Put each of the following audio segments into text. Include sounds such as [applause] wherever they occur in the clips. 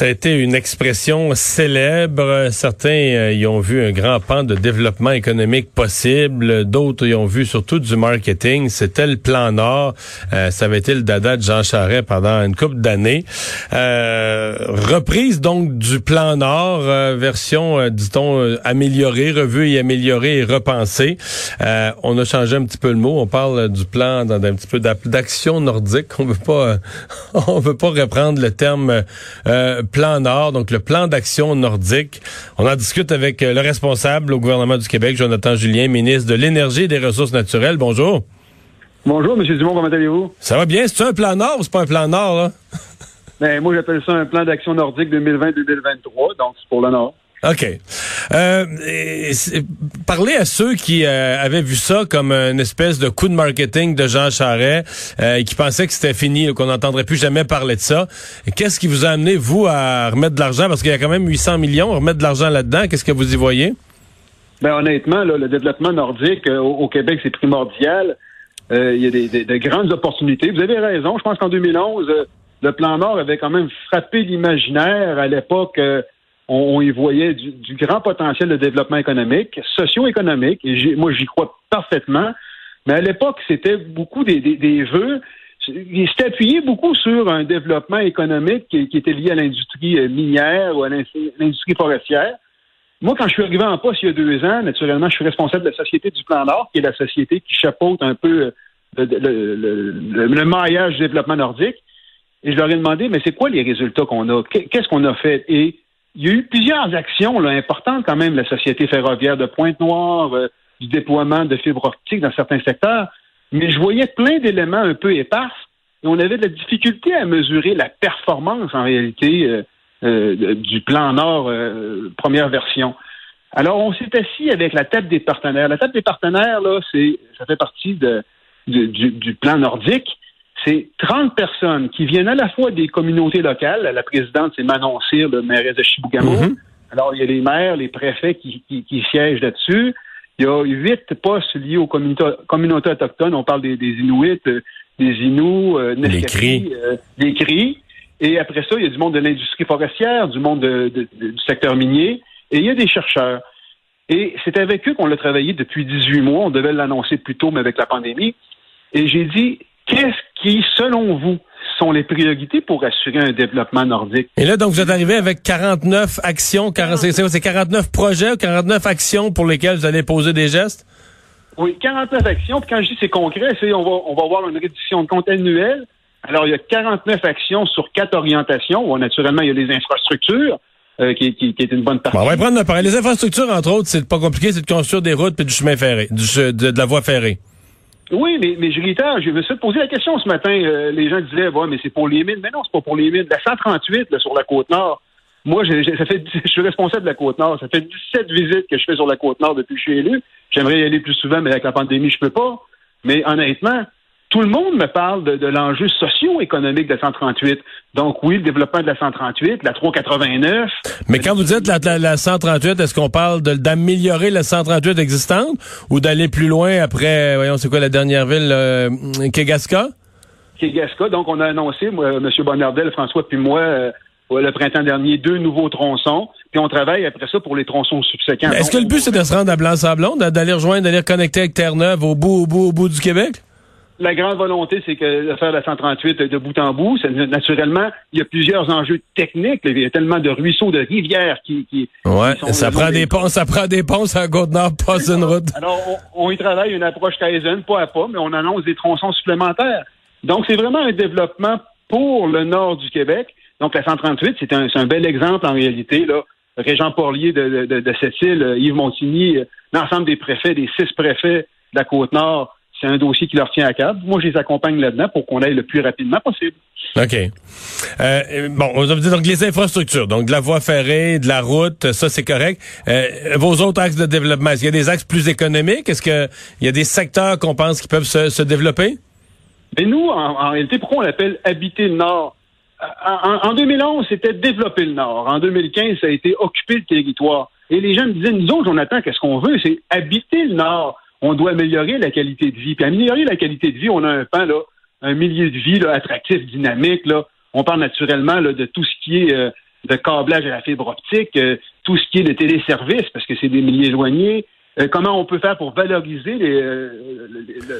Été une expression célèbre. Certains euh, y ont vu un grand pan de développement économique possible. D'autres y ont vu surtout du marketing. C'était le plan Nord. Euh, ça avait été le dada de Jean Charest pendant une couple d'années. Euh, reprise donc du plan Nord, version, dit-on, améliorée, revue et améliorée et repensée. on a changé un petit peu le mot. On parle du plan d'un petit peu d'action nordique. On veut pas, [laughs] on veut pas reprendre le terme plan Nord, donc le plan d'action nordique. On en discute avec euh, le responsable au gouvernement du Québec, Jonathan Julien, ministre de l'Énergie et des Ressources naturelles. Bonjour. Bonjour, M. Dumont, comment allez-vous? Ça va bien? C'est un plan Nord ou c'est pas un plan Nord, là? Ben, moi, j'appelle ça un plan d'action nordique 2020-2023, donc c'est pour le Nord. OK. Euh, parlez à ceux qui euh, avaient vu ça comme une espèce de coup de marketing de Jean Charest euh, et qui pensaient que c'était fini, qu'on n'entendrait plus jamais parler de ça. Qu'est-ce qui vous a amené, vous, à remettre de l'argent? Parce qu'il y a quand même 800 millions, remettre de l'argent là-dedans. Qu'est-ce que vous y voyez? Ben, honnêtement, le développement nordique au, Québec, c'est primordial. il y a des, des, grandes opportunités. Vous avez raison. Je pense qu'en 2011, le plan Nord avait quand même frappé l'imaginaire à l'époque on, y voyait du, grand potentiel de développement économique, socio-économique, et moi j'y crois parfaitement. Mais à l'époque, c'était beaucoup des, vœux. Il s'était appuyé beaucoup sur un développement économique qui, était lié à l'industrie euh, minière ou à l'industrie forestière. Moi, quand je suis arrivé en poste il y a deux ans, naturellement, je suis responsable de la Société du Plan Nord, qui est la société qui chapeaute un peu euh, le, maillage du développement nordique. Et je leur ai demandé, mais c'est quoi les résultats qu'on a? Qu'est-ce qu'on a fait? Il y a eu plusieurs actions là, importantes quand même, la Société ferroviaire de Pointe-Noire, euh, du déploiement de fibres optiques dans certains secteurs, mais je voyais plein d'éléments un peu épars et on avait de la difficulté à mesurer la performance en réalité euh, euh, du plan Nord première version. Alors on s'est assis avec la table des partenaires. La table des partenaires, là, c'est ça fait partie du plan nordique c'est 30 personnes qui viennent à la fois des communautés locales. La présidente, c'est Manon Cyr, le maire de Chibougamau. Mhm. Alors, il y a les maires, les préfets qui, siègent là-dessus. Il y a huit postes liés aux communautés, autochtones. On parle des, Inuits, euh, des Inuits, euh, des cris. Euh, des cris. Et après ça, il y a du monde de l'industrie forestière, du monde du secteur minier, et il y a des chercheurs. Et c'est avec eux qu'on l'a travaillé depuis 18 mois. On devait l'annoncer plus tôt, mais avec la pandémie. Et j'ai dit, Qu'est-ce qui, selon vous, sont les priorités pour assurer un développement nordique? Et là, donc, vous êtes arrivé avec 49 actions, c'est 49 projets, 49 actions pour lesquelles vous allez poser des gestes? Oui, 49 actions. Puis quand je dis c'est concret, c'est on va, on va avoir une réduction de compte annuelle. Alors, il y a 49 actions sur quatre orientations. Où, naturellement, il y a les infrastructures. Euh, qui, est une bonne partie. on va prendre Les infrastructures, entre autres, c'est pas compliqué, c'est de construire des routes et du chemin ferré, de la voie ferrée. Oui, mais, mais je réitère, je me suis posé la question ce matin. Euh, les gens disaient, ouais, mais c'est pour les mines. Mais non, c'est pas pour les mines. La 138 là, sur la côte nord, moi, j'ai, ça fait, [laughs] je suis responsable de la côte nord. Ça fait 17 visites que je fais sur la côte nord depuis que je suis élu. J'aimerais y aller plus souvent, mais avec la pandémie, je peux pas. Mais honnêtement, tout le monde me parle de, l'enjeu socio-économique de la 138. Donc oui, le développement de la 138, la 389. Mais quand vous dites la, la, 138, est-ce qu'on parle d'améliorer la 138 existante ou d'aller plus loin après, voyons, c'est quoi la dernière ville, euh, Kegaska? Kegaska. Donc on a annoncé, moi, M. Bonnardel, François puis moi, euh, le printemps dernier, deux nouveaux tronçons. Puis on travaille après ça pour les tronçons subséquents. Est-ce que le but, c'est de se rendre à Blanc-Sablon, d'aller rejoindre, d'aller connecter avec Terre-Neuve au bout, au bout, au bout du Québec? La grande volonté, c'est que de faire la 138 de bout en bout. Naturellement, il y a plusieurs enjeux techniques. Il y a tellement de ruisseaux, de rivières qui. qui ouais, ça prend des ponts, ça prend des ponts à Côte-Nord, pas une route. Alors, on, y travaille une approche Kaizen, pas à pas, mais on annonce des tronçons supplémentaires. Donc, c'est vraiment un développement pour le nord du Québec. Donc, la 138, c'est un, un, bel exemple en réalité. Là. Régent Porlier de, de, de cette île, Yves Montigny, euh, l'ensemble des préfets, des six préfets de la Côte-Nord c'est un dossier qui leur tient à cœur. Moi, je les accompagne là-dedans pour qu'on aille le plus rapidement possible. OK. Euh, bon, on dit donc les infrastructures, donc de la voie ferrée, de la route, ça c'est correct. Euh, vos autres axes de développement, est-ce qu'il y a des axes plus économiques? Est-ce qu'il y a des secteurs qu'on pense qui peuvent se, développer? Mais nous, en, réalité, pourquoi on l'appelle habiter le Nord? en, 2011, c'était développer le Nord. En 2015, ça a été occuper le territoire. Et les gens me disaient, nous autres, Jonathan, qu'est-ce qu'on veut? C'est habiter le Nord. On doit améliorer la qualité de vie. Puis améliorer la qualité de vie, on a un pan, là, un milieu de vie là, attractif, dynamique. Là. On parle naturellement là, de tout ce qui est euh, de câblage à la fibre optique, euh, tout ce qui est de téléservice, parce que c'est des milieux éloignés, comment on peut faire pour valoriser euh,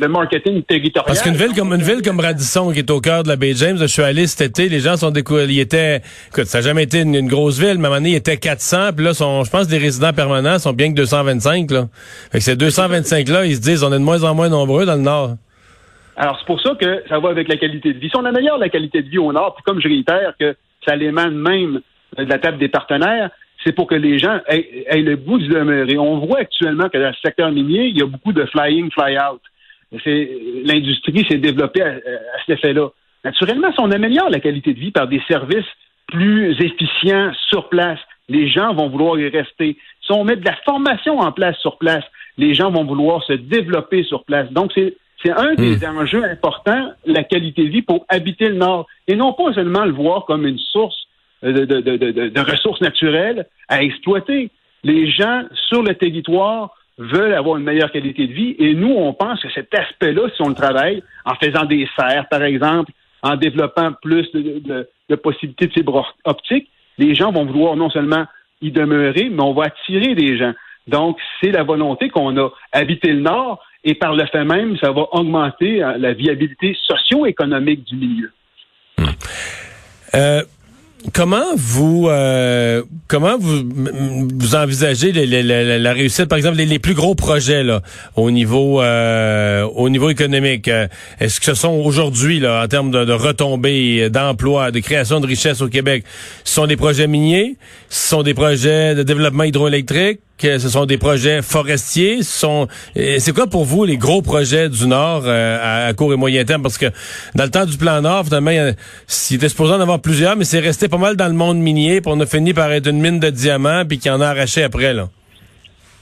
le, marketing territorial? Parce qu'une ville comme une ville comme Radisson, qui est au cœur de la baie James, je suis allé cet été, les gens sont découverts. Ils étaient, écoute, ça n'a jamais été une, grosse ville, mais à un moment donné, il était 400, puis là, sont, je pense, des résidents permanents sont bien que 225, là. Fait que ces 225 là, ils se disent, on est de moins en moins nombreux dans le Nord. Alors, c'est pour ça que ça va avec la qualité de vie. Si on améliore la qualité de vie au Nord, puis comme je réitère que ça l'émane même de la table des partenaires, c'est pour que les gens aient, le goût de demeurer. On voit actuellement que dans le secteur minier, il y a beaucoup de fly-in, fly-out. L'industrie s'est développée à, cet effet-là. Naturellement, si on améliore la qualité de vie par des services plus efficients sur place, les gens vont vouloir y rester. Si on met de la formation en place sur place, les gens vont vouloir se développer sur place. Donc, c'est un des hmm. enjeux importants, la qualité de vie pour habiter le Nord. Et non pas seulement le voir comme une source de, ressources naturelles à exploiter. Les gens sur le territoire veulent avoir une meilleure qualité de vie et nous, on pense que cet aspect-là, si on le travaille en faisant des serres, par exemple, en développant plus de, possibilités de fibres optiques, les gens vont vouloir non seulement y demeurer, mais on va attirer des gens. Donc, c'est la volonté qu'on a. Habiter le Nord, et par le fait même, ça va augmenter euh, la viabilité socio-économique du milieu. Euh, Comment vous euh, comment vous vous envisagez la réussite, par exemple, les, plus gros projets au niveau euh, au niveau économique euh, Est-ce que ce sont aujourd'hui là en termes de, de retombées, d'emplois, de création de richesses au Québec, ce sont des projets miniers, ce sont des projets de développement hydroélectrique, que ce sont des projets forestiers. C'est quoi pour vous les gros projets du Nord euh, à, court et moyen terme? Parce que dans le temps du plan Nord, finalement, il, était supposé en avoir plusieurs, mais c'est resté pas mal dans le monde minier, puis on a fini par être une mine de diamants, puis qui en a arraché après, là.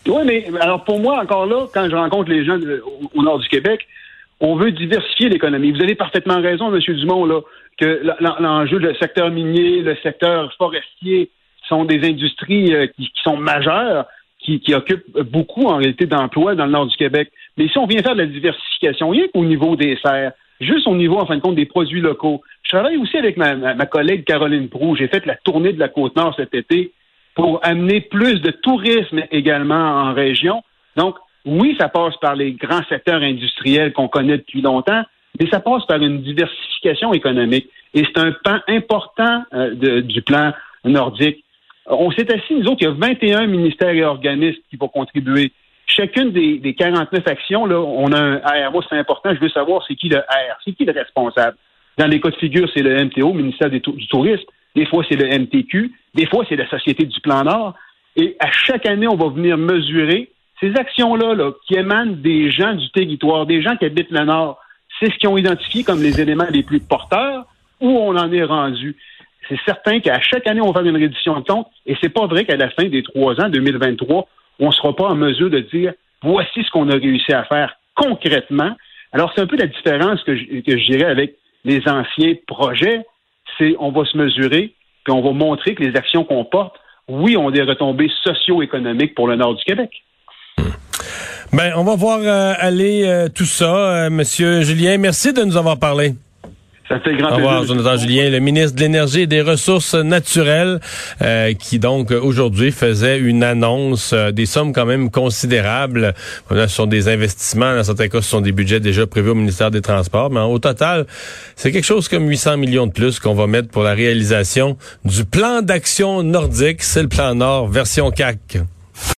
Oui, mais alors pour moi, encore là, quand je rencontre les gens au, nord du Québec, on veut diversifier l'économie. Vous avez parfaitement raison, M. Dumont, là, que l'enjeu, le secteur minier, le secteur forestier sont des industries euh, qui, sont majeures qui, qui occupe beaucoup en réalité d'emplois dans le nord du Québec. Mais si on vient faire de la diversification, rien qu'au niveau des serres, juste au niveau, en fin de compte, des produits locaux. Je travaille aussi avec ma, ma, collègue Caroline Prou. J'ai fait la tournée de la Côte-Nord cet été pour amener plus de tourisme également en région. Donc, oui, ça passe par les grands secteurs industriels qu'on connaît depuis longtemps, mais ça passe par une diversification économique. Et c'est un pan important euh, du plan nordique. On s'est assis, nous autres, il y a 21 ministères et organismes qui vont contribuer. Chacune des, des 49 actions, là, on a un R. Moi, c'est important, je veux savoir c'est qui le R, c'est qui le responsable. Dans les cas de figure, c'est le MTO, ministère du Tourisme. Des fois, c'est le MTQ. Des fois, c'est la Société du Plan Nord. Et à chaque année, on va venir mesurer ces actions-là là, qui émanent des gens du territoire, des gens qui habitent le Nord. C'est ce qu'ils ont identifié comme les éléments les plus porteurs où on en est rendu? C'est certain qu'à chaque année, on va faire une réduction de compte. Et c'est pas vrai qu'à la fin des trois ans, 2023, on ne sera pas en mesure de dire voici ce qu'on a réussi à faire concrètement. Alors, c'est un peu la différence que je, dirais avec les anciens projets. C'est on va se mesurer, puis on va montrer que les actions qu'on porte, oui, ont des retombées socio-économiques pour le nord du Québec. Ben, on va voir euh, aller euh, tout ça, euh, Monsieur Julien. Merci de nous avoir parlé. Ça fait grand Au revoir, Jonathan Julien, le ministre de l'Énergie et des Ressources naturelles, euh, qui donc aujourd'hui faisait une annonce euh, des sommes quand même considérables. ce sont des investissements, dans certains cas, ce sont des budgets déjà prévus au ministère des Transports, mais au total, c'est quelque chose comme 800 millions de plus qu'on va mettre pour la réalisation du plan d'action nordique. C'est le plan Nord, version CAC.